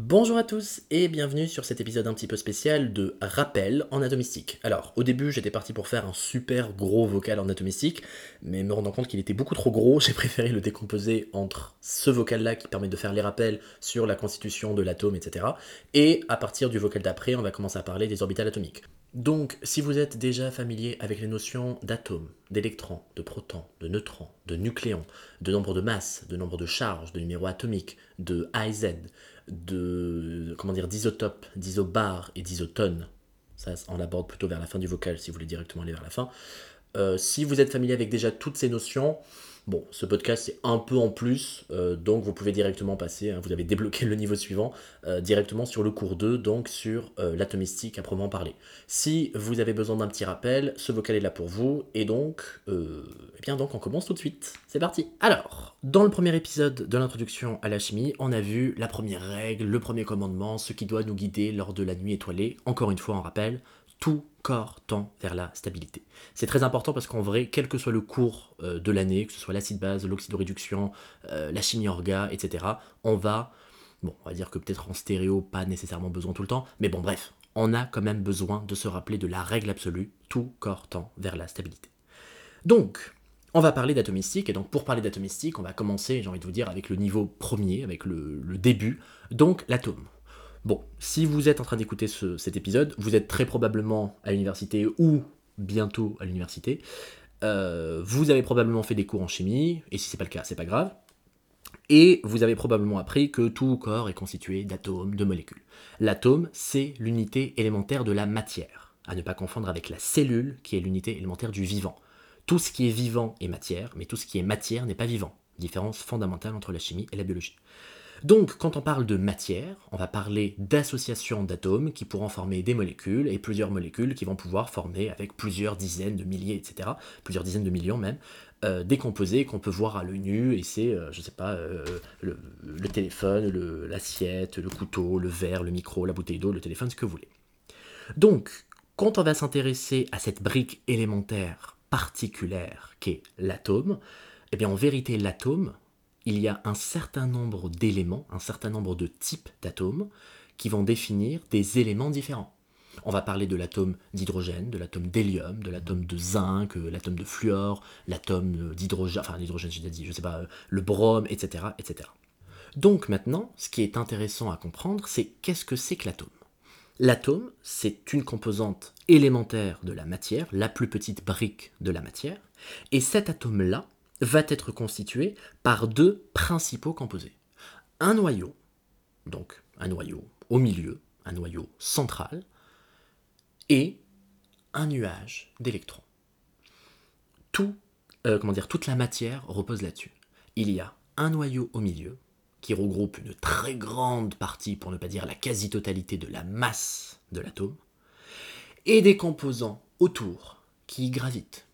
Bonjour à tous et bienvenue sur cet épisode un petit peu spécial de rappel en atomistique. Alors, au début, j'étais parti pour faire un super gros vocal en atomistique, mais me rendant compte qu'il était beaucoup trop gros, j'ai préféré le décomposer entre ce vocal-là qui permet de faire les rappels sur la constitution de l'atome, etc. Et à partir du vocal d'après, on va commencer à parler des orbitales atomiques. Donc, si vous êtes déjà familier avec les notions d'atomes, d'électrons, de protons, de neutrons, de nucléons, de nombre de masses, de nombre de charges, de numéros atomiques, de A et Z, de comment dire d'isotopes, d'isobars et d'isotones. Ça, on l'aborde plutôt vers la fin du vocal si vous voulez directement aller vers la fin. Euh, si vous êtes familier avec déjà toutes ces notions, Bon, ce podcast c'est un peu en plus, euh, donc vous pouvez directement passer, hein, vous avez débloqué le niveau suivant, euh, directement sur le cours 2, donc sur euh, l'atomistique à proprement parler. Si vous avez besoin d'un petit rappel, ce vocal est là pour vous, et donc, eh bien donc on commence tout de suite. C'est parti Alors, dans le premier épisode de l'introduction à la chimie, on a vu la première règle, le premier commandement, ce qui doit nous guider lors de la nuit étoilée, encore une fois en rappel, tout corps tend vers la stabilité. C'est très important parce qu'en vrai, quel que soit le cours euh, de l'année, que ce soit l'acide base, l'oxydoréduction, euh, la chimie orga, etc., on va, bon, on va dire que peut-être en stéréo, pas nécessairement besoin tout le temps, mais bon, bref, on a quand même besoin de se rappeler de la règle absolue, tout corps tend vers la stabilité. Donc, on va parler d'atomistique, et donc pour parler d'atomistique, on va commencer, j'ai envie de vous dire, avec le niveau premier, avec le début, donc l'atome. Bon, si vous êtes en train d'écouter cet épisode, vous êtes très probablement à l'université ou bientôt à l'université. Euh, vous avez probablement fait des cours en chimie, et si c'est pas le cas, c'est pas grave. Et vous avez probablement appris que tout corps est constitué d'atomes, de molécules. L'atome, c'est l'unité élémentaire de la matière, à ne pas confondre avec la cellule, qui est l'unité élémentaire du vivant. Tout ce qui est vivant est matière, mais tout ce qui est matière n'est pas vivant. Différence fondamentale entre la chimie et la biologie. Donc, quand on parle de matière, on va parler d'associations d'atomes qui pourront former des molécules et plusieurs molécules qui vont pouvoir former avec plusieurs dizaines de milliers, etc., plusieurs dizaines de millions même, euh, des composés qu'on peut voir à l'œil nu, et c'est, euh, je sais pas, euh, le, le, téléphone, l'assiette, le, couteau, le verre, le micro, la bouteille d'eau, le téléphone, ce que vous voulez. Donc, quand on va s'intéresser à cette brique élémentaire particulière qu'est l'atome, eh bien en vérité l'atome, il y a un certain nombre d'éléments, un certain nombre de types d'atomes qui vont définir des éléments différents. On va parler de l'atome d'hydrogène, de l'atome d'hélium, de l'atome de zinc, euh, l'atome de fluor, l'atome d'hydrogène, enfin l'hydrogène j'ai dit, je sais pas, euh, le brome, etc., etc. Donc maintenant, ce qui est intéressant à comprendre, c'est qu'est-ce que c'est que l'atome? L'atome, c'est une composante élémentaire de la matière, la plus petite brique de la matière, et cet atome-là, va être constitué par deux principaux composés. Un noyau, donc un noyau au milieu, un noyau central, et un nuage d'électrons. Tout, euh, comment dire, toute la matière repose là-dessus. Il y a un noyau au milieu qui regroupe une très grande partie, pour ne pas dire la quasi-totalité de la masse de l'atome, et des composants autour qui gravitent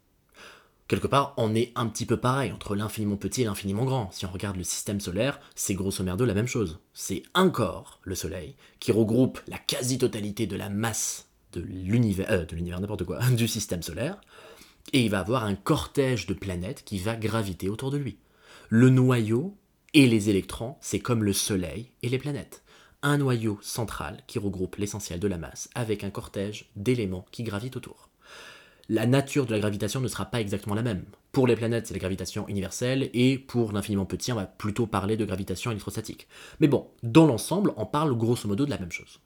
quelque part, on est un petit peu pareil entre l'infiniment petit et l'infiniment grand. Si on regarde le système solaire, c'est grosso merdo la même chose. C'est un corps, le Soleil, qui regroupe la quasi-totalité de la masse de l'univers, euh, de l'univers n'importe quoi, du système solaire, et il va avoir un cortège de planètes qui va graviter autour de lui. Le noyau et les électrons, c'est comme le Soleil et les planètes. Un noyau central qui regroupe l'essentiel de la masse avec un cortège d'éléments qui gravitent autour la nature de la gravitation ne sera pas exactement la même. Pour les planètes, c'est la gravitation universelle, et pour l'infiniment petit, on va plutôt parler de gravitation électrostatique. Mais bon, dans l'ensemble, on parle grosso modo de la même chose.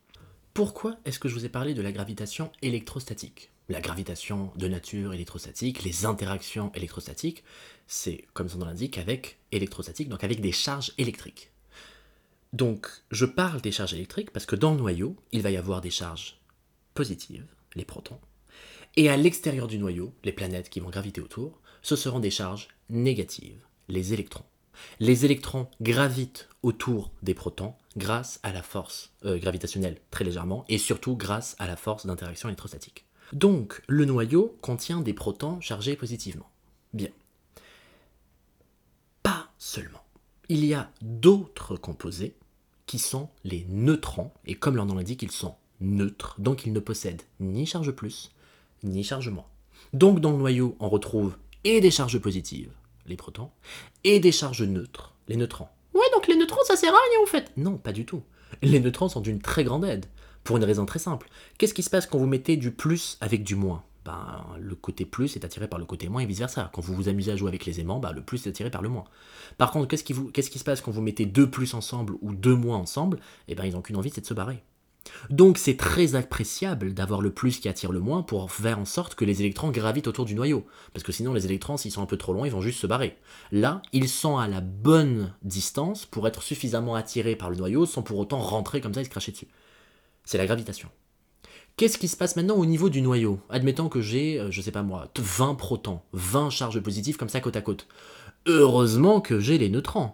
Pourquoi est-ce que je vous ai parlé de la gravitation électrostatique? La gravitation de nature électrostatique, les interactions électrostatiques, c'est, comme son nom l'indique, avec électrostatique, donc avec des charges électriques. Donc, je parle des charges électriques parce que dans le noyau, il va y avoir des charges positives, les protons, et à l'extérieur du noyau, les planètes qui vont graviter autour, ce seront des charges négatives, les électrons. Les électrons gravitent autour des protons grâce à la force euh, gravitationnelle très légèrement et surtout grâce à la force d'interaction électrostatique. Donc le noyau contient des protons chargés positivement. Bien. Pas seulement. Il y a d'autres composés qui sont les neutrons et comme leur nom l'indique, ils sont neutres, donc ils ne possèdent ni charge plus ni charge moins. Donc dans le noyau, on retrouve et des charges positives, les protons, et des charges neutres, les neutrons. Ouais, donc les neutrons, ça sert à rien en fait. Non, pas du tout. Les neutrons sont d'une très grande aide, pour une raison très simple. Qu'est-ce qui se passe quand vous mettez du plus avec du moins? Ben, le côté plus est attiré par le côté moins et vice-versa. Quand vous vous amusez à jouer avec les aimants, ben, le plus est attiré par le moins. Par contre, qu'est-ce qui, qu'est-ce qui se passe quand vous mettez deux plus ensemble ou deux moins ensemble? Eh bien, ils n'ont qu'une envie, c'est de se barrer. Donc c'est très appréciable d'avoir le plus qui attire le moins pour faire en sorte que les électrons gravitent autour du noyau. Parce que sinon les électrons, s'ils sont un peu trop loin, ils vont juste se barrer. Là, ils sont à la bonne distance pour être suffisamment attirés par le noyau sans pour autant rentrer comme ça et se cracher dessus. C'est la gravitation. Qu'est-ce qui se passe maintenant au niveau du noyau? Admettons que j'ai, euh, je sais pas moi, 20 protons, 20 charges positives comme ça côte à côte. Heureusement que j'ai les neutrons.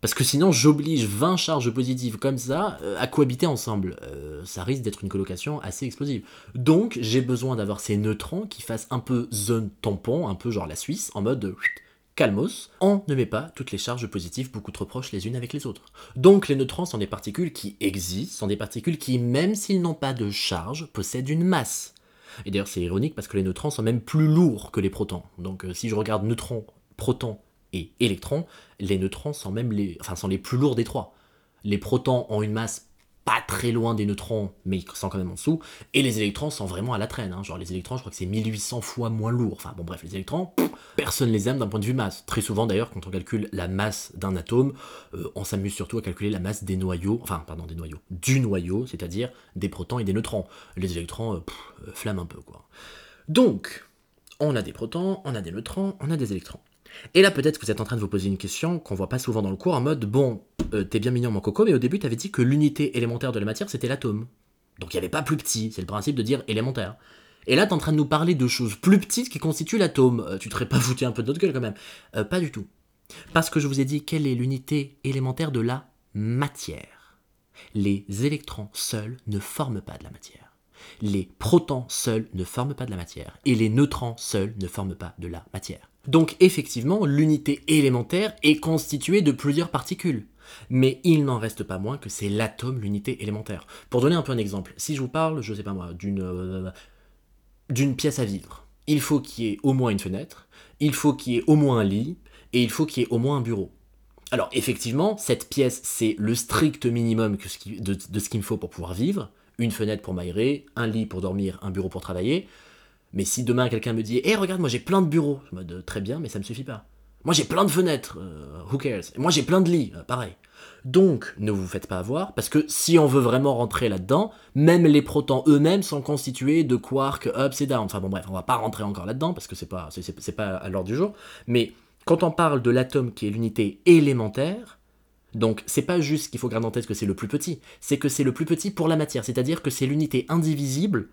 Parce que sinon, j'oblige 20 charges positives comme ça euh, à cohabiter ensemble. Euh, ça risque d'être une colocation assez explosive. Donc, j'ai besoin d'avoir ces neutrons qui fassent un peu zone tampon, un peu genre la Suisse, en mode calmos. On ne met pas toutes les charges positives beaucoup trop proches les unes avec les autres. Donc, les neutrons sont des particules qui existent, sont des particules qui, même s'ils n'ont pas de charge, possèdent une masse. Et d'ailleurs, c'est ironique parce que les neutrons sont même plus lourds que les protons. Donc, euh, si je regarde neutrons, protons et électrons, les neutrons sont même les, enfin, sont les plus lourds des trois. Les protons ont une masse pas très loin des neutrons, mais ils sont quand même en dessous, et les électrons sont vraiment à la traîne. Hein. Genre les électrons, je crois que c'est 1800 fois moins lourd. Enfin bon bref, les électrons, personne les aime d'un point de vue masse. Très souvent d'ailleurs, quand on calcule la masse d'un atome, euh, on s'amuse surtout à calculer la masse des noyaux, enfin pardon, des noyaux, du noyau, c'est-à-dire des protons et des neutrons. Les électrons, euh, euh, flamment un peu quoi. Donc, on a des protons, on a des neutrons, on a des électrons. Et là, peut-être que vous êtes en train de vous poser une question qu'on voit pas souvent dans le cours, en mode bon, euh, t'es bien mignon mon coco, mais au début t'avais dit que l'unité élémentaire de la matière c'était l'atome. Donc il n'y avait pas plus petit, c'est le principe de dire élémentaire. Et là, t'es en train de nous parler de choses plus petites qui constituent l'atome. Euh, tu te serais pas foutu un peu de notre gueule quand même euh, Pas du tout. Parce que je vous ai dit quelle est l'unité élémentaire de la matière? Les électrons seuls ne forment pas de la matière. Les protons seuls ne forment pas de la matière. Et les neutrons seuls ne forment pas de la matière. Donc effectivement, l'unité élémentaire est constituée de plusieurs particules. Mais il n'en reste pas moins que c'est l'atome l'unité élémentaire. Pour donner un peu un exemple, si je vous parle, je sais pas moi, d'une euh, d'une pièce à vivre, il faut qu'il y ait au moins une fenêtre, il faut qu'il y ait au moins un lit, et il faut qu'il y ait au moins un bureau. Alors effectivement, cette pièce, c'est le strict minimum de, de ce qu'il me faut pour pouvoir vivre. Une fenêtre pour m'aérer, un lit pour dormir, un bureau pour travailler. Mais si demain quelqu'un me dit Hé, regarde, moi j'ai plein de bureaux, je me dis Très bien, mais ça me suffit pas. Moi j'ai plein de fenêtres, euh, who cares? Moi j'ai plein de lits, euh, pareil. Donc, ne vous faites pas avoir, parce que si on veut vraiment rentrer là-dedans, même les protons eux-mêmes sont constitués de quarks ups et downs. Enfin bon, bref, on va pas rentrer encore là-dedans, parce que c'est pas, c'est, pas à l'ordre du jour. Mais quand on parle de l'atome qui est l'unité élémentaire, donc c'est pas juste qu'il faut garder en tête que c'est le plus petit, c'est que c'est le plus petit pour la matière, c'est-à-dire que c'est l'unité indivisible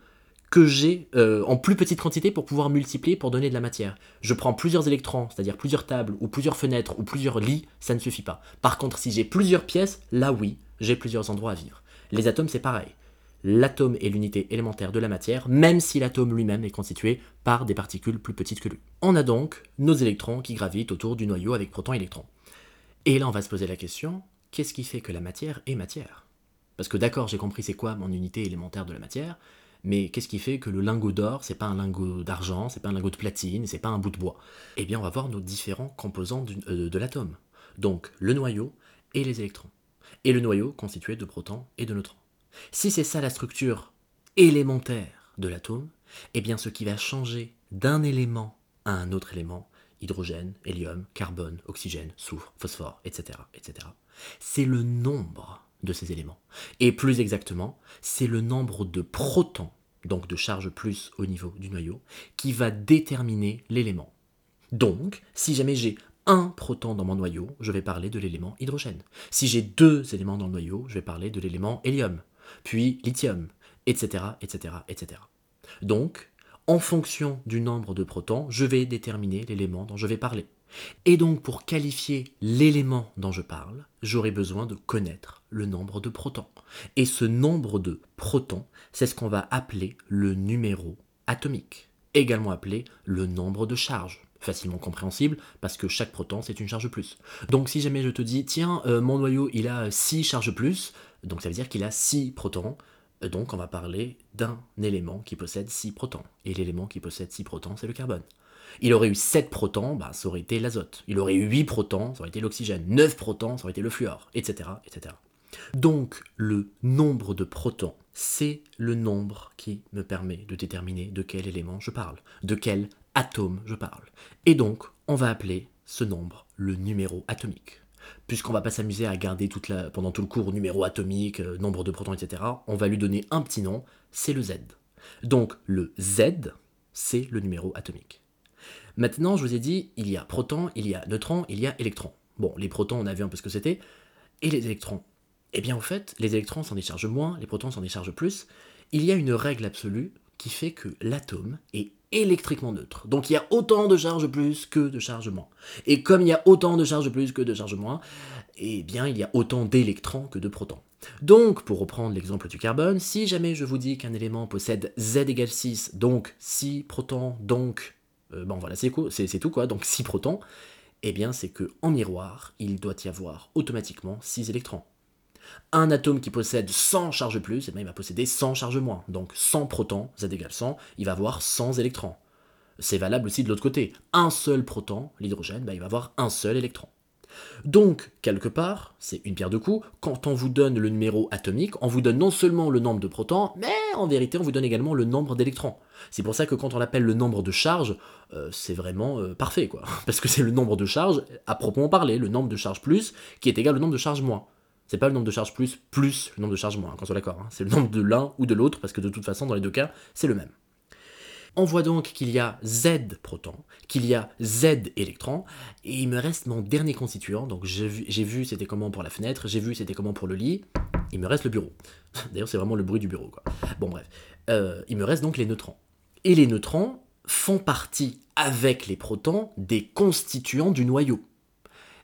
que j'ai euh, en plus petite quantité pour pouvoir multiplier pour donner de la matière. Je prends plusieurs électrons, c'est-à-dire plusieurs tables ou plusieurs fenêtres ou plusieurs lits, ça ne suffit pas. Par contre, si j'ai plusieurs pièces, là oui, j'ai plusieurs endroits à vivre. Les atomes, c'est pareil. L'atome est l'unité élémentaire de la matière, même si l'atome lui-même est constitué par des particules plus petites que lui. On a donc nos électrons qui gravitent autour du noyau avec protons et électrons. Et là, on va se poser la question, qu'est-ce qui fait que la matière est matière? Parce que d'accord, j'ai compris c'est quoi mon unité élémentaire de la matière, mais qu'est-ce qui fait que le lingot d'or, c'est pas un lingot d'argent, c'est pas un lingot de platine, c'est pas un bout de bois? Eh bien, on va voir nos différents composants euh, de l'atome. Donc, le noyau et les électrons. Et le noyau constitué de protons et de neutrons. Si c'est ça la structure élémentaire de l'atome, eh bien, ce qui va changer d'un élément à un autre élément, hydrogène, hélium, carbone, oxygène, soufre, phosphore, etc., etc., c'est le nombre de ces éléments. Et plus exactement, c'est le nombre de protons, donc de charge plus au niveau du noyau, qui va déterminer l'élément. Donc, si jamais j'ai un proton dans mon noyau, je vais parler de l'élément hydrogène. Si j'ai deux éléments dans le noyau, je vais parler de l'élément hélium, puis lithium, etc., etc., etc. Donc, en fonction du nombre de protons, je vais déterminer l'élément dont je vais parler. Et donc pour qualifier l'élément dont je parle, j'aurai besoin de connaître le nombre de protons. Et ce nombre de protons, c'est ce qu'on va appeler le numéro atomique, également appelé le nombre de charges. Facilement compréhensible parce que chaque proton c'est une charge plus. Donc si jamais je te dis tiens euh, mon noyau il a 6 charges plus, donc ça veut dire qu'il a 6 protons, euh, donc on va parler d'un élément qui possède 6 protons. Et l'élément qui possède 6 protons c'est le carbone. Il aurait eu 7 protons, bah, ça aurait été l'azote. Il aurait eu 8 protons, ça aurait été l'oxygène. 9 protons, ça aurait été le fluor, etc., etc. Donc le nombre de protons, c'est le nombre qui me permet de déterminer de quel élément je parle, de quel atome je parle. Et donc, on va appeler ce nombre le numéro atomique. Puisqu'on va pas s'amuser à garder pendant tout le cours numéro atomique, euh, nombre de protons, etc., on va lui donner un petit nom, c'est le Z. Donc le Z, c'est le numéro atomique. Maintenant, je vous ai dit, il y a protons, il y a neutrons, il y a électrons. Bon, les protons, on a vu un peu ce que c'était. Et les électrons? Eh bien, en fait, les électrons s'en déchargent moins, les protons s'en déchargent plus. Il y a une règle absolue qui fait que l'atome est électriquement neutre. Donc il y a autant de charges plus que de charges moins. Et comme il y a autant de charges plus que de charges moins, eh bien il y a autant d'électrons que de protons. Donc, pour reprendre l'exemple du carbone, si jamais je vous dis qu'un élément possède Z égale 6, donc 6 protons, donc... Euh, bon voilà, c'est tout quoi, donc 6 protons, eh bien c'est que en miroir, il doit y avoir automatiquement 6 électrons. Un atome qui possède 100 charges plus, eh il va posséder 100 charges moins. Donc 100 protons, Z égale 100, il va avoir 100 électrons. C'est valable aussi de l'autre côté. Un seul proton, l'hydrogène, bah, il va avoir un seul électron. Donc, quelque part, c'est une pierre de coups, quand on vous donne le numéro atomique, on vous donne non seulement le nombre de protons, mais en vérité, on vous donne également le nombre d'électrons. C'est pour ça que quand on l'appelle le nombre de charges, euh, c'est vraiment euh, parfait, quoi. Parce que c'est le nombre de charges, à proprement parler, le nombre de charges plus, qui est égal au nombre de charges moins. C'est pas le nombre de charges plus plus le nombre de charges moins, quand on est d'accord. Hein. C'est le nombre de l'un ou de l'autre, parce que de toute façon, dans les deux cas, c'est le même. On voit donc qu'il y a Z protons, qu'il y a Z électrons, et il me reste mon dernier constituant. Donc j'ai vu, c'était comment pour la fenêtre, j'ai vu c'était comment pour le lit, il me reste le bureau. D'ailleurs c'est vraiment le bruit du bureau. Quoi. Bon bref, euh, il me reste donc les neutrons. Et les neutrons font partie, avec les protons, des constituants du noyau.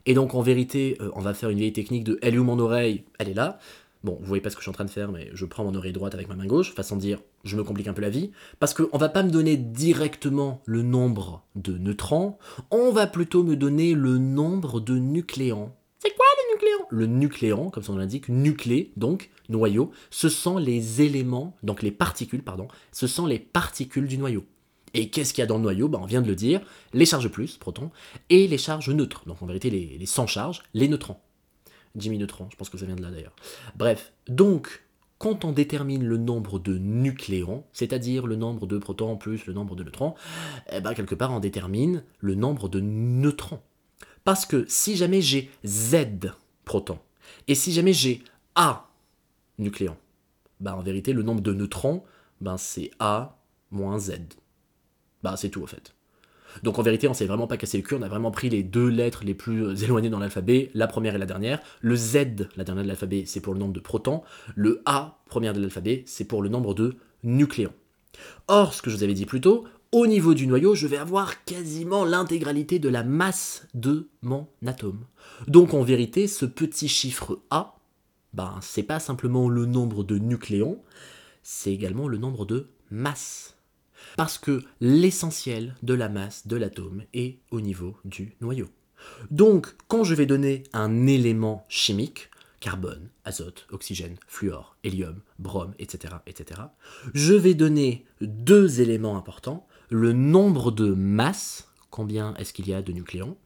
Et donc en vérité, euh, on va faire une vieille technique de elle est où mon oreille? Elle est là. Bon, vous voyez pas ce que je suis en train de faire, mais je prends mon oreille droite avec ma main gauche, façon de dire, je me complique un peu la vie, parce qu'on va pas me donner directement le nombre de neutrons, on va plutôt me donner le nombre de nucléons. C'est quoi le nucléon Le nucléon, comme son nom l'indique, nuclé, donc noyau, ce sont les éléments, donc les particules, pardon, ce sont les particules du noyau. Et qu'est-ce qu'il y a dans le noyau? Ben, On vient de le dire, les charges plus, protons, et les charges neutres, donc en vérité les, les sans charges, les neutrons. Jimmy Neutron, je pense que ça vient de là d'ailleurs. Bref, donc, quand on détermine le nombre de nucléons, c'est-à-dire le nombre de protons plus le nombre de neutrons, eh ben, quelque part on détermine le nombre de neutrons. Parce que si jamais j'ai Z protons, et si jamais j'ai A nucléons, ben, en vérité le nombre de neutrons, ben, c'est A moins Z. Ben, c'est tout en fait. Donc en vérité, on s'est vraiment pas cassé le cul, on a vraiment pris les deux lettres les plus éloignées dans l'alphabet, la première et la dernière. Le Z, la dernière de l'alphabet, c'est pour le nombre de protons. Le A, première de l'alphabet, c'est pour le nombre de nucléons. Or, ce que je vous avais dit plus tôt, au niveau du noyau, je vais avoir quasiment l'intégralité de la masse de mon atome. Donc en vérité, ce petit chiffre A, ben, c'est pas simplement le nombre de nucléons, c'est également le nombre de masses parce que l'essentiel de la masse de l'atome est au niveau du noyau. Donc, quand je vais donner un élément chimique, carbone, azote, oxygène, fluor, hélium, brome, etc., etc., je vais donner deux éléments importants, le nombre de masses, combien est-ce qu'il y a de nucléons,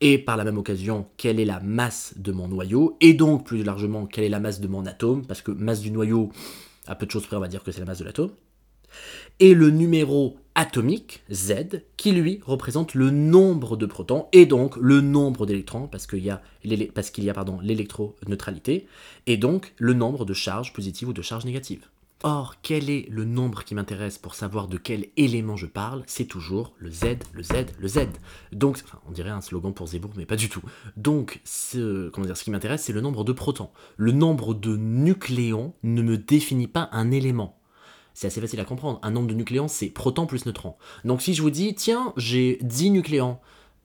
et par la même occasion, quelle est la masse de mon noyau, et donc plus largement, quelle est la masse de mon atome, parce que masse du noyau, à peu de choses près, on va dire que c'est la masse de l'atome, et le numéro atomique, Z, qui lui représente le nombre de protons et donc le nombre d'électrons, parce qu'il y a, parce qu'il y l'électroneutralité, et donc le nombre de charges positives ou de charges négatives. Or, quel est le nombre qui m'intéresse pour savoir de quel élément je parle? C'est toujours le Z, le Z, le Z. Donc, on dirait un slogan pour Zemmour, mais pas du tout. Donc, comment dire, ce qui m'intéresse, c'est le nombre de protons. Le nombre de nucléons ne me définit pas un élément c'est assez facile à comprendre. Un nombre de nucléons, c'est proton plus neutron. Donc si je vous dis, tiens, j'ai 10 nucléons,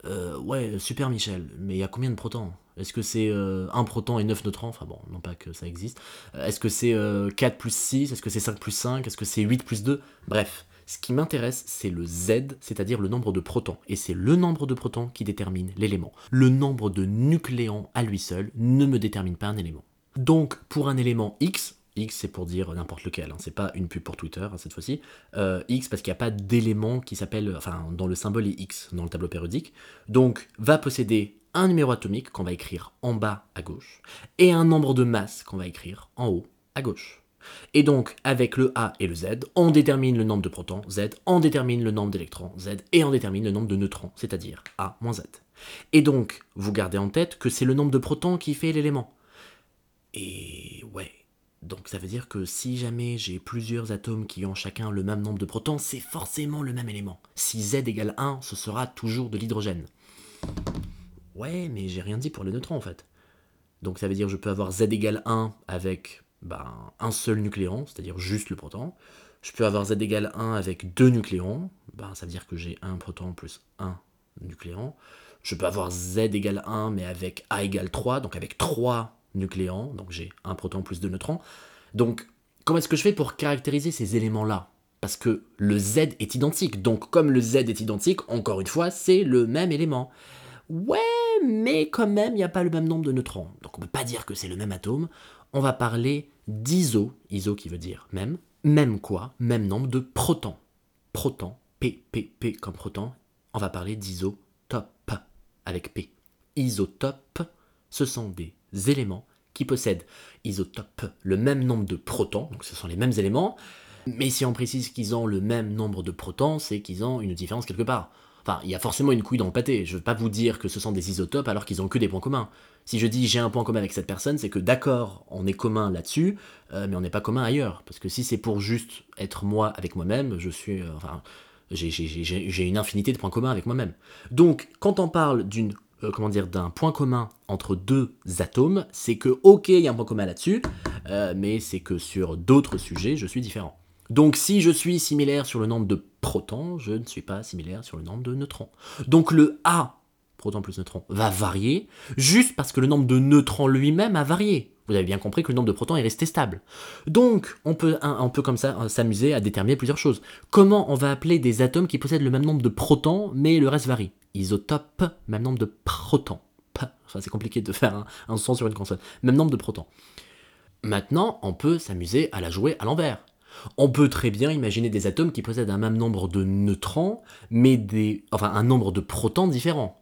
euh, ouais, super Michel, mais il y a combien de protons? Est-ce que c'est euh, 1 proton et 9 neutrons? Enfin bon, non pas que ça existe. Euh, est-ce que c'est 4 euh, plus 6 Est-ce que c'est 5 plus 5 Est-ce que c'est 8 plus 2 Bref, ce qui m'intéresse, c'est le Z, c'est-à-dire le nombre de protons. Et c'est le nombre de protons qui détermine l'élément. Le nombre de nucléons à lui seul ne me détermine pas un élément. Donc, pour un élément X, X c'est pour dire n'importe lequel, hein. c'est pas une pub pour Twitter hein, cette fois-ci. Euh, X parce qu'il n'y a pas d'élément qui s'appelle, enfin dans le symbole est X dans le tableau périodique. Donc va posséder un numéro atomique qu'on va écrire en bas à gauche et un nombre de masse qu'on va écrire en haut à gauche. Et donc, avec le A et le Z, on détermine le nombre de protons Z, on détermine le nombre d'électrons Z et on détermine le nombre de neutrons, c'est-à-dire A moins Z. Et donc, vous gardez en tête que c'est le nombre de protons qui fait l'élément. Et ouais, donc ça veut dire que si jamais j'ai plusieurs atomes qui ont chacun le même nombre de protons, c'est forcément le même élément. Si Z égale 1, ce sera toujours de l'hydrogène. Ouais, mais j'ai rien dit pour les neutrons en fait. Donc ça veut dire que je peux avoir Z égale 1 avec ben, un seul nucléon, c'est-à-dire juste le proton. Je peux avoir Z égale 1 avec deux nucléons, ben, ça veut dire que j'ai un proton plus un nucléon. Je peux avoir Z égale 1 mais avec A égale 3, donc avec 3 nucléons, donc j'ai un proton plus deux neutrons. Donc comment est-ce que je fais pour caractériser ces éléments-là? Parce que le Z est identique, donc comme le Z est identique, encore une fois, c'est le même élément. Ouais, mais quand même, il n'y a pas le même nombre de neutrons. Donc on ne peut pas dire que c'est le même atome. On va parler d'iso, iso qui veut dire même. Même quoi? Même nombre de protons. Proton, P, P, P comme proton. On va parler d'isotope avec P. Isotope, ce sont des éléments qui possèdent isotope le même nombre de protons, donc ce sont les mêmes éléments, mais si on précise qu'ils ont le même nombre de protons, c'est qu'ils ont une différence quelque part. Enfin, il y a forcément une couille dans le pâté. Je ne veux pas vous dire que ce sont des isotopes alors qu'ils ont que des points communs. Si je dis j'ai un point commun avec cette personne, c'est que d'accord, on est commun là-dessus, euh, mais on n'est pas commun ailleurs. Parce que si c'est pour juste être moi avec moi-même, je suis. Euh, enfin, j'ai une infinité de points communs avec moi-même. Donc, quand on parle d'une euh, comment dire, d'un point commun entre deux atomes, c'est que ok, il y a un point commun là-dessus, mais c'est que sur d'autres sujets, je suis différent. Donc si je suis similaire sur le nombre de protons, je ne suis pas similaire sur le nombre de neutrons. Donc le A, proton plus neutron, va varier, juste parce que le nombre de neutrons lui-même a varié. Vous avez bien compris que le nombre de protons est resté stable. Donc, on peut, on peut comme ça euh, s'amuser à déterminer plusieurs choses. Comment on va appeler des atomes qui possèdent le même nombre de protons, mais le reste varie? Isotope, même nombre de protons. Enfin, c'est compliqué de faire un, son sur une console. Même nombre de protons. Maintenant, on peut s'amuser à la jouer à l'envers. On peut très bien imaginer des atomes qui possèdent un même nombre de neutrons, mais des, enfin un nombre de protons différents.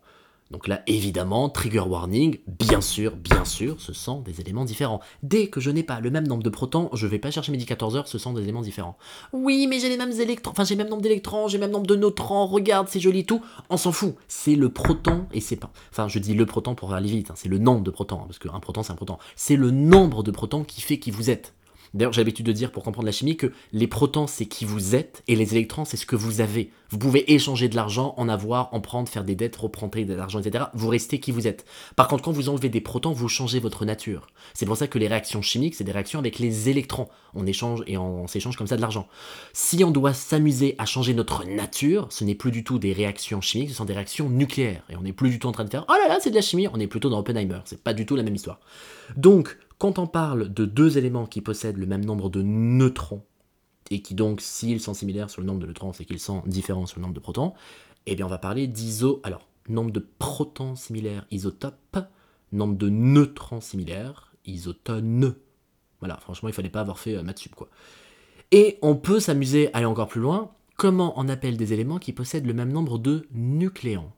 Donc là, évidemment, trigger warning, bien sûr, bien sûr, ce sont des éléments différents. Dès que je n'ai pas le même nombre de protons, je vais pas chercher midi 14 heures, ce sont des éléments différents. Oui, mais j'ai les mêmes électrons, enfin j'ai le même nombre d'électrons, j'ai le même nombre de neutrons, regarde, c'est joli tout. On s'en fout. C'est le proton et c'est pas. Enfin, je dis le proton pour aller vite, hein, c'est le nombre de protons, hein, parce qu'un proton c'est un proton. C'est le nombre de protons qui fait qui vous êtes. D'ailleurs, j'ai l'habitude de dire pour comprendre la chimie que les protons, c'est qui vous êtes et les électrons, c'est ce que vous avez. Vous pouvez échanger de l'argent, en avoir, en prendre, faire des dettes, reprendre de l'argent, etc. Vous restez qui vous êtes. Par contre, quand vous enlevez des protons, vous changez votre nature. C'est pour ça que les réactions chimiques, c'est des réactions avec les électrons. On échange et on, s'échange comme ça de l'argent. Si on doit s'amuser à changer notre nature, ce n'est plus du tout des réactions chimiques, ce sont des réactions nucléaires. Et on n'est plus du tout en train de faire oh là là, c'est de la chimie, on est plutôt dans Oppenheimer. C'est pas du tout la même histoire. Donc, quand on parle de deux éléments qui possèdent le même nombre de neutrons, et qui donc, s'ils sont similaires sur le nombre de neutrons, c'est qu'ils sont différents sur le nombre de protons, eh bien on va parler d'iso... Alors, nombre de protons similaires, isotope, nombre de neutrons similaires, isotone. Voilà, franchement, il fallait pas avoir fait euh, maths quoi. Et on peut s'amuser à aller encore plus loin. Comment on appelle des éléments qui possèdent le même nombre de nucléons?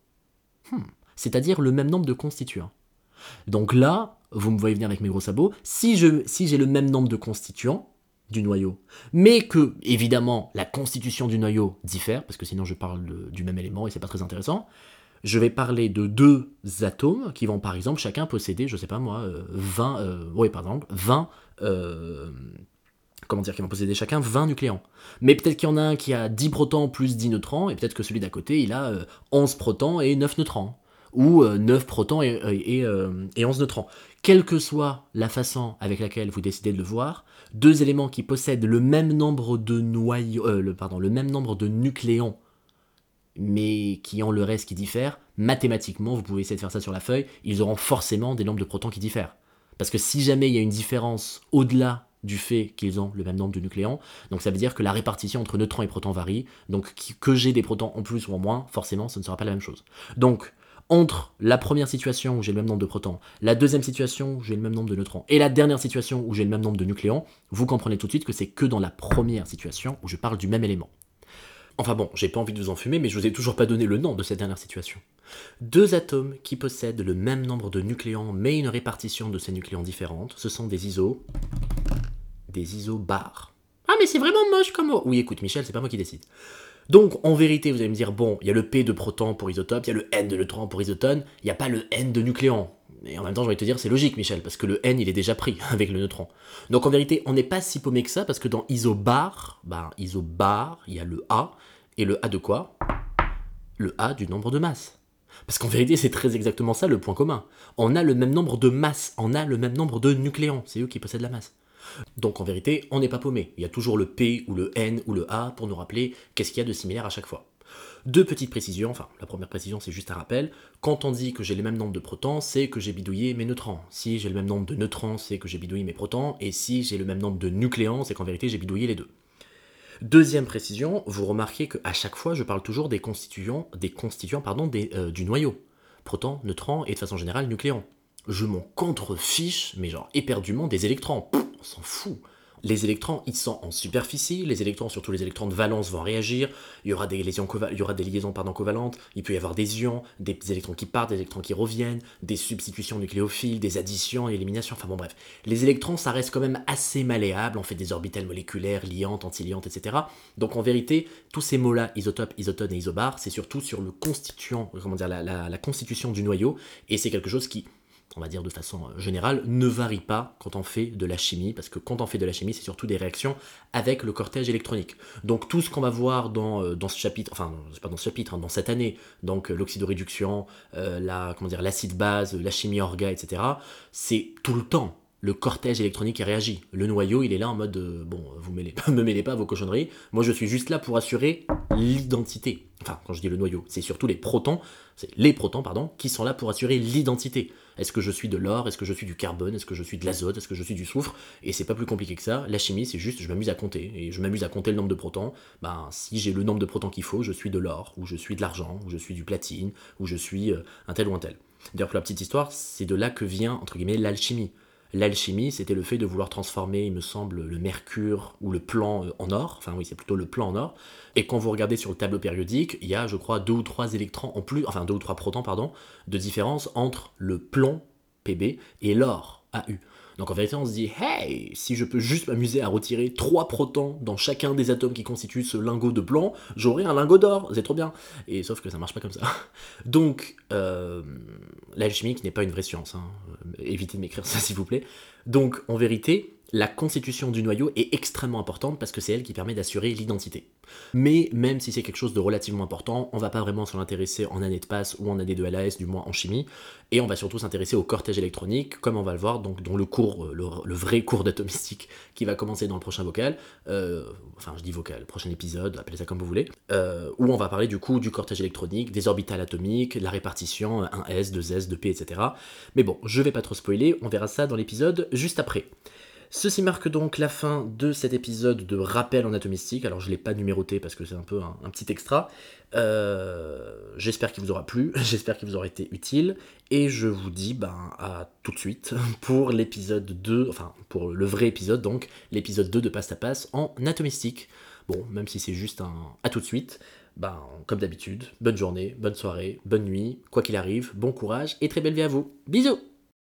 Hmm. C'est-à-dire le même nombre de constituants. Donc là, vous me voyez venir avec mes gros sabots, si j'ai si le même nombre de constituants du noyau, mais que, évidemment, la constitution du noyau diffère, parce que sinon je parle du même élément et c'est pas très intéressant, je vais parler de deux atomes qui vont par exemple chacun posséder, je sais pas moi, 20, euh, euh, oui par exemple, 20, euh, comment dire, qui vont posséder chacun 20 nucléons. Mais peut-être qu'il y en a un qui a 10 protons plus 10 neutrons, et peut-être que celui d'à côté, il a 11 protons et 9 neutrons ou 9 protons et, et, et, 11 neutrons. Quelle que soit la façon avec laquelle vous décidez de le voir, deux éléments qui possèdent le même nombre de noyaux, euh, le, même nombre de nucléons, mais qui ont le reste qui diffère, mathématiquement, vous pouvez essayer de faire ça sur la feuille, ils auront forcément des nombres de protons qui diffèrent. Parce que si jamais il y a une différence au-delà du fait qu'ils ont le même nombre de nucléons, donc ça veut dire que la répartition entre neutrons et protons varie, donc que j'ai des protons en plus ou en moins, forcément, ce ne sera pas la même chose. Donc, entre la première situation où j'ai le même nombre de protons, la deuxième situation où j'ai le même nombre de neutrons, et la dernière situation où j'ai le même nombre de nucléons, vous comprenez tout de suite que c'est que dans la première situation où je parle du même élément. Enfin bon, j'ai pas envie de vous en fumer, mais je vous ai toujours pas donné le nom de cette dernière situation. Deux atomes qui possèdent le même nombre de nucléons, mais une répartition de ces nucléons différente, ce sont des iso... des isobars. Ah mais c'est vraiment moche comme mot Oui, écoute, Michel, c'est pas moi qui décide. Donc, en vérité, vous allez me dire, bon, il y a le P de proton pour isotope, il y a le N de neutrons pour isotone, il n'y a pas le N de nucléons. Et en même temps, j'ai envie de te dire, c'est logique, Michel, parce que le N, il est déjà pris avec le neutron. Donc en vérité, on n'est pas si paumé que ça, parce que dans isobar, ben, isobar, il y a le A, et le A de quoi? Le A du nombre de masses. Parce qu'en vérité, c'est très exactement ça le point commun. On a le même nombre de masses, on a le même nombre de nucléons, c'est eux qui possèdent la masse. Donc en vérité, on n'est pas paumé. Il y a toujours le P ou le N ou le A pour nous rappeler qu'est-ce qu'il y a de similaire à chaque fois. Deux petites précisions, enfin la première précision c'est juste un rappel, quand on dit que j'ai le même nombre de protons, c'est que j'ai bidouillé mes neutrons. Si j'ai le même nombre de neutrons, c'est que j'ai bidouillé mes protons, et si j'ai le même nombre de nucléons, c'est qu'en vérité j'ai bidouillé les deux. Deuxième précision, vous remarquez qu'à chaque fois je parle toujours des constituants, des constituants euh, du noyau. Protons, neutrons et de façon générale nucléons. Je m'en contrefiche, mais genre éperdument des électrons. On s'en fout. Les électrons, ils sont en superficie, les électrons, surtout les électrons de valence, vont réagir, il y aura des, liaisons, il y covalentes, il peut y avoir des ions, des électrons qui partent, des électrons qui reviennent, des substitutions nucléophiles, des additions, éliminations, enfin bon bref. Les électrons, ça reste quand même assez malléable, on fait des orbitales moléculaires, liantes, antiliantes, etc. Donc en vérité, tous ces mots-là, isotope, isotone et isobar, c'est surtout sur le constituant, comment dire, la constitution du noyau, et c'est quelque chose qui on va dire de façon euh, générale, ne varie pas quand on fait de la chimie, parce que quand on fait de la chimie, c'est surtout des réactions avec le cortège électronique. Donc tout ce qu'on va voir dans, euh, dans ce chapitre, enfin pas dans ce chapitre, hein, dans cette année, donc euh, l'oxydoréduction, la comment dire l'acide base, la chimie orga, etc. C'est tout le temps le cortège électronique qui réagit. Le noyau, il est là en mode bon, vous mêlez, me mêlez pas vos cochonneries. Moi, je suis juste là pour assurer l'identité. Enfin, quand je dis le noyau, c'est surtout les protons, c'est les protons, pardon, qui sont là pour assurer l'identité. Est-ce que je suis de l'or? Est-ce que je suis du carbone? Est-ce que je suis de l'azote? Est-ce que je suis du soufre? Et c'est pas plus compliqué que ça. La chimie, c'est juste, je m'amuse à compter. Et je m'amuse à compter le nombre de protons. Ben, si j'ai le nombre de protons qu'il faut, je suis de l'or, ou je suis de l'argent, ou je suis du platine, ou je suis euh, un tel ou un tel. D'ailleurs, pour la petite histoire, c'est de là que vient, entre guillemets, l'alchimie. L'alchimie, c'était le fait de vouloir transformer, il me semble, le mercure ou le plan euh, en or. Enfin oui, c'est plutôt le plan en or. Et quand vous regardez sur le tableau périodique, il y a, je crois, deux ou trois électrons en plus, enfin deux ou trois protons, pardon, de différence entre le plomb PB et l'or AU. Donc en vérité, on se dit, hey, si je peux juste m'amuser à retirer trois protons dans chacun des atomes qui constituent ce lingot de plomb, j'aurai un lingot d'or, c'est trop bien. Et sauf que ça marche pas comme ça. Donc, euh, l'alchimie n'est pas une vraie science, hein. évitez de m'écrire ça s'il vous plaît. Donc en vérité, la constitution du noyau est extrêmement importante parce que c'est elle qui permet d'assurer l'identité. Mais même si c'est quelque chose de relativement important, on va pas vraiment s'en intéresser en année de passe ou en année de LAS, du moins en chimie, et on va surtout s'intéresser au cortège électronique, comme on va le voir dans le cours, euh, le, vrai cours d'atomistique qui va commencer dans le prochain vocal, euh, enfin je dis vocal, prochain épisode, appelez ça comme vous voulez, euh, où on va parler du coup du cortège électronique, des orbitales atomiques, la répartition 1s, 2s, 2p, etc. Mais bon, je vais pas trop spoiler, on verra ça dans l'épisode juste après. Ceci marque donc la fin de cet épisode de rappel en atomistique. Alors je ne l'ai pas numéroté parce que c'est un peu un, petit extra. Euh, j'espère qu'il vous aura plu, j'espère qu'il vous aura été utile. Et je vous dis ben, à tout de suite pour l'épisode 2, enfin pour le vrai épisode donc, l'épisode 2 de Passe à Passe en atomistique. Bon, même si c'est juste un à tout de suite, ben, comme d'habitude, bonne journée, bonne soirée, bonne nuit, quoi qu'il arrive, bon courage et très belle vie à vous. Bisous